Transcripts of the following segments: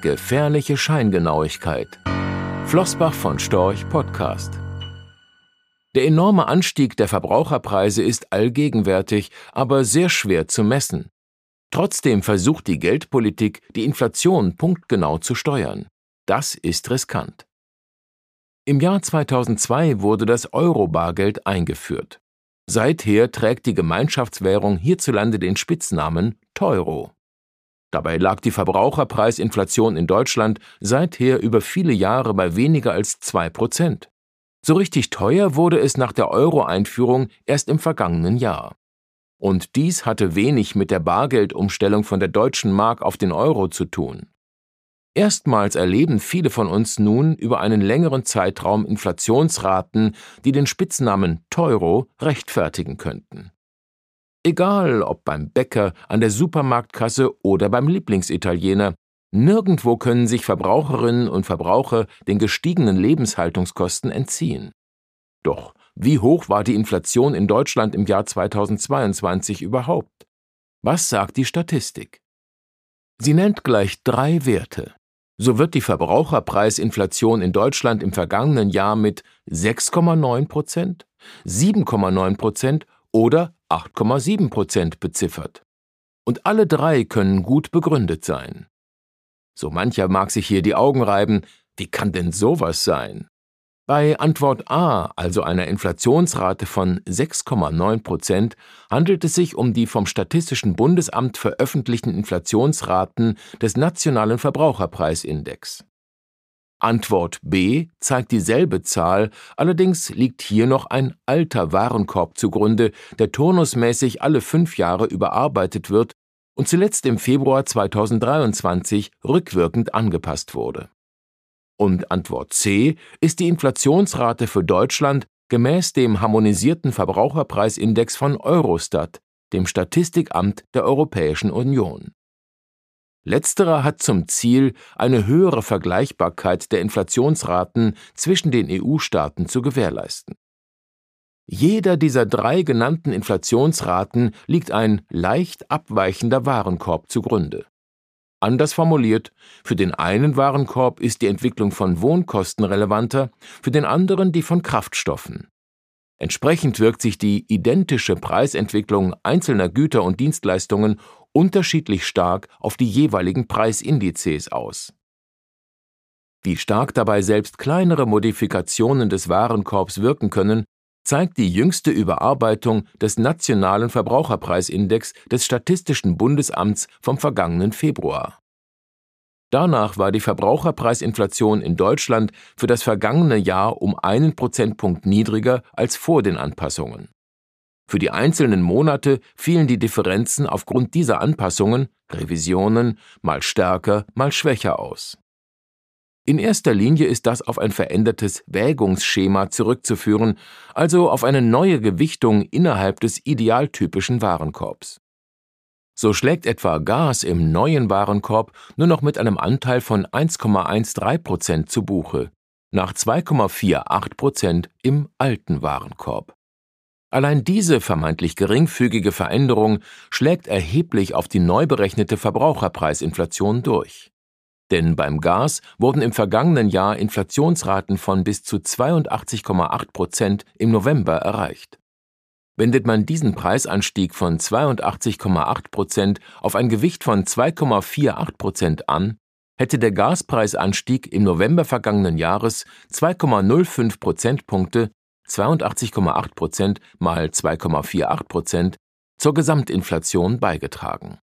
Gefährliche Scheingenauigkeit. Flossbach von Storch Podcast. Der enorme Anstieg der Verbraucherpreise ist allgegenwärtig, aber sehr schwer zu messen. Trotzdem versucht die Geldpolitik, die Inflation punktgenau zu steuern. Das ist riskant. Im Jahr 2002 wurde das Euro-Bargeld eingeführt. Seither trägt die Gemeinschaftswährung hierzulande den Spitznamen Teuro. Dabei lag die Verbraucherpreisinflation in Deutschland seither über viele Jahre bei weniger als zwei Prozent. So richtig teuer wurde es nach der Euro-Einführung erst im vergangenen Jahr. Und dies hatte wenig mit der Bargeldumstellung von der deutschen Mark auf den Euro zu tun. Erstmals erleben viele von uns nun über einen längeren Zeitraum Inflationsraten, die den Spitznamen Teuro rechtfertigen könnten. Egal ob beim Bäcker, an der Supermarktkasse oder beim Lieblingsitaliener, nirgendwo können sich Verbraucherinnen und Verbraucher den gestiegenen Lebenshaltungskosten entziehen. Doch wie hoch war die Inflation in Deutschland im Jahr 2022 überhaupt? Was sagt die Statistik? Sie nennt gleich drei Werte. So wird die Verbraucherpreisinflation in Deutschland im vergangenen Jahr mit 6,9 Prozent, 7,9 Prozent oder 8,7 Prozent beziffert. Und alle drei können gut begründet sein. So mancher mag sich hier die Augen reiben, wie kann denn sowas sein? Bei Antwort A, also einer Inflationsrate von 6,9 Prozent, handelt es sich um die vom Statistischen Bundesamt veröffentlichten Inflationsraten des Nationalen Verbraucherpreisindex. Antwort B zeigt dieselbe Zahl, allerdings liegt hier noch ein alter Warenkorb zugrunde, der turnusmäßig alle fünf Jahre überarbeitet wird und zuletzt im Februar 2023 rückwirkend angepasst wurde. Und Antwort C ist die Inflationsrate für Deutschland gemäß dem harmonisierten Verbraucherpreisindex von Eurostat, dem Statistikamt der Europäischen Union. Letzterer hat zum Ziel, eine höhere Vergleichbarkeit der Inflationsraten zwischen den EU-Staaten zu gewährleisten. Jeder dieser drei genannten Inflationsraten liegt ein leicht abweichender Warenkorb zugrunde. Anders formuliert, für den einen Warenkorb ist die Entwicklung von Wohnkosten relevanter, für den anderen die von Kraftstoffen. Entsprechend wirkt sich die identische Preisentwicklung einzelner Güter und Dienstleistungen unterschiedlich stark auf die jeweiligen Preisindizes aus. Wie stark dabei selbst kleinere Modifikationen des Warenkorbs wirken können, zeigt die jüngste Überarbeitung des nationalen Verbraucherpreisindex des Statistischen Bundesamts vom vergangenen Februar. Danach war die Verbraucherpreisinflation in Deutschland für das vergangene Jahr um einen Prozentpunkt niedriger als vor den Anpassungen. Für die einzelnen Monate fielen die Differenzen aufgrund dieser Anpassungen, Revisionen, mal stärker, mal schwächer aus. In erster Linie ist das auf ein verändertes Wägungsschema zurückzuführen, also auf eine neue Gewichtung innerhalb des idealtypischen Warenkorbs. So schlägt etwa Gas im neuen Warenkorb nur noch mit einem Anteil von 1,13 Prozent zu Buche, nach 2,48 Prozent im alten Warenkorb. Allein diese vermeintlich geringfügige Veränderung schlägt erheblich auf die neu berechnete Verbraucherpreisinflation durch. Denn beim Gas wurden im vergangenen Jahr Inflationsraten von bis zu 82,8 Prozent im November erreicht. Wendet man diesen Preisanstieg von 82,8 Prozent auf ein Gewicht von 2,48 Prozent an, hätte der Gaspreisanstieg im November vergangenen Jahres 2,05 Prozentpunkte 82,8 Prozent mal 2,48 Prozent zur Gesamtinflation beigetragen.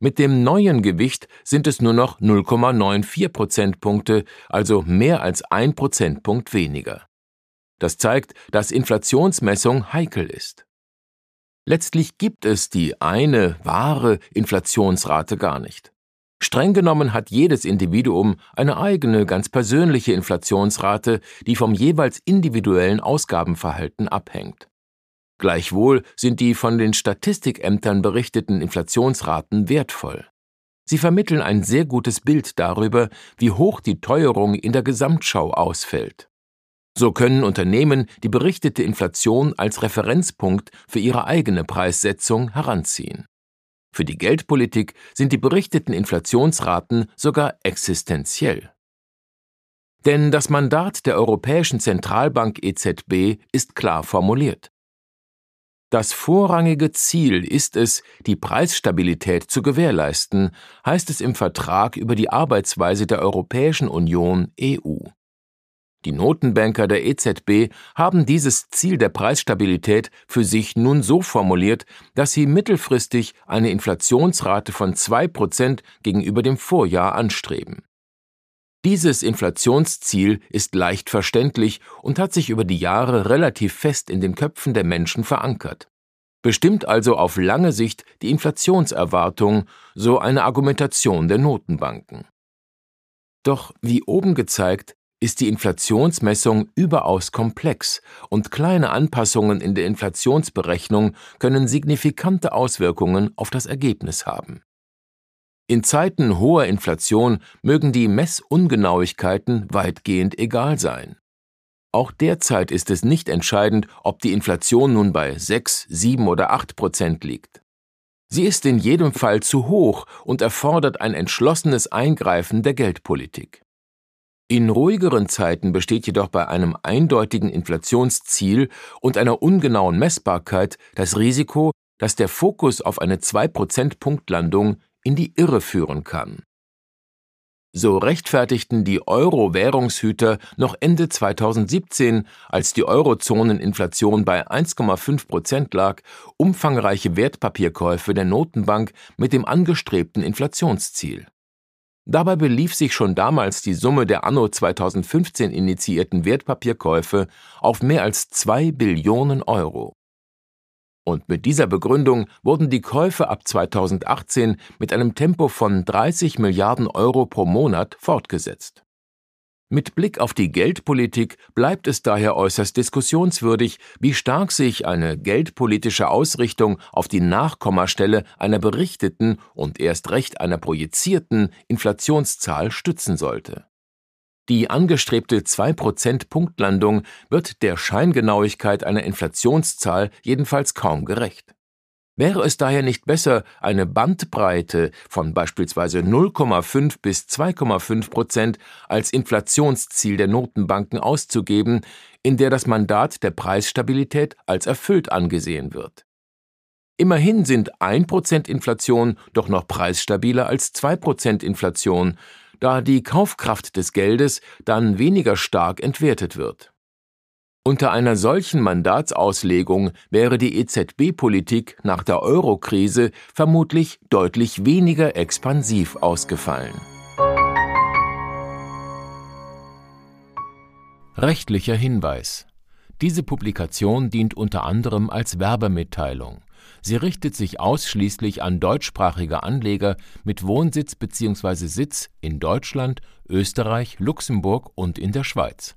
Mit dem neuen Gewicht sind es nur noch 0,94 Prozentpunkte, also mehr als ein Prozentpunkt weniger. Das zeigt, dass Inflationsmessung heikel ist. Letztlich gibt es die eine wahre Inflationsrate gar nicht. Streng genommen hat jedes Individuum eine eigene, ganz persönliche Inflationsrate, die vom jeweils individuellen Ausgabenverhalten abhängt. Gleichwohl sind die von den Statistikämtern berichteten Inflationsraten wertvoll. Sie vermitteln ein sehr gutes Bild darüber, wie hoch die Teuerung in der Gesamtschau ausfällt. So können Unternehmen die berichtete Inflation als Referenzpunkt für ihre eigene Preissetzung heranziehen. Für die Geldpolitik sind die berichteten Inflationsraten sogar existenziell. Denn das Mandat der Europäischen Zentralbank EZB ist klar formuliert. Das vorrangige Ziel ist es, die Preisstabilität zu gewährleisten, heißt es im Vertrag über die Arbeitsweise der Europäischen Union EU. Die Notenbanker der EZB haben dieses Ziel der Preisstabilität für sich nun so formuliert, dass sie mittelfristig eine Inflationsrate von zwei Prozent gegenüber dem Vorjahr anstreben. Dieses Inflationsziel ist leicht verständlich und hat sich über die Jahre relativ fest in den Köpfen der Menschen verankert. Bestimmt also auf lange Sicht die Inflationserwartung, so eine Argumentation der Notenbanken. Doch wie oben gezeigt, ist die Inflationsmessung überaus komplex und kleine Anpassungen in der Inflationsberechnung können signifikante Auswirkungen auf das Ergebnis haben. In Zeiten hoher Inflation mögen die Messungenauigkeiten weitgehend egal sein. Auch derzeit ist es nicht entscheidend, ob die Inflation nun bei 6, 7 oder 8 Prozent liegt. Sie ist in jedem Fall zu hoch und erfordert ein entschlossenes Eingreifen der Geldpolitik. In ruhigeren Zeiten besteht jedoch bei einem eindeutigen Inflationsziel und einer ungenauen Messbarkeit das Risiko, dass der Fokus auf eine 2-Prozent-Punktlandung in die Irre führen kann. So rechtfertigten die Euro-Währungshüter noch Ende 2017, als die Eurozoneninflation bei 1,5 Prozent lag, umfangreiche Wertpapierkäufe der Notenbank mit dem angestrebten Inflationsziel. Dabei belief sich schon damals die Summe der anno 2015 initiierten Wertpapierkäufe auf mehr als zwei Billionen Euro. Und mit dieser Begründung wurden die Käufe ab 2018 mit einem Tempo von 30 Milliarden Euro pro Monat fortgesetzt. Mit Blick auf die Geldpolitik bleibt es daher äußerst diskussionswürdig, wie stark sich eine geldpolitische Ausrichtung auf die Nachkommastelle einer berichteten und erst recht einer projizierten Inflationszahl stützen sollte. Die angestrebte 2%-Punktlandung wird der Scheingenauigkeit einer Inflationszahl jedenfalls kaum gerecht. Wäre es daher nicht besser, eine Bandbreite von beispielsweise 0,5 bis 2,5 Prozent als Inflationsziel der Notenbanken auszugeben, in der das Mandat der Preisstabilität als erfüllt angesehen wird? Immerhin sind 1% Inflation doch noch preisstabiler als 2% Inflation, da die Kaufkraft des Geldes dann weniger stark entwertet wird. Unter einer solchen Mandatsauslegung wäre die EZB-Politik nach der Euro-Krise vermutlich deutlich weniger expansiv ausgefallen. Rechtlicher Hinweis Diese Publikation dient unter anderem als Werbemitteilung. Sie richtet sich ausschließlich an deutschsprachige Anleger mit Wohnsitz bzw. Sitz in Deutschland, Österreich, Luxemburg und in der Schweiz.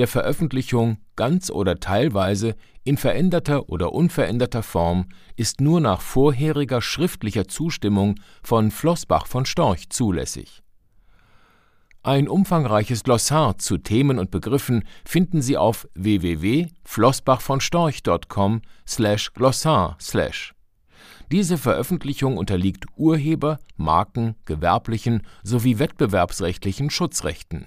der Veröffentlichung ganz oder teilweise in veränderter oder unveränderter Form ist nur nach vorheriger schriftlicher Zustimmung von Flossbach von Storch zulässig. Ein umfangreiches Glossar zu Themen und Begriffen finden Sie auf www.flossbachvonstorch.com/glossar/. Diese Veröffentlichung unterliegt Urheber -, Marken -, gewerblichen sowie wettbewerbsrechtlichen Schutzrechten.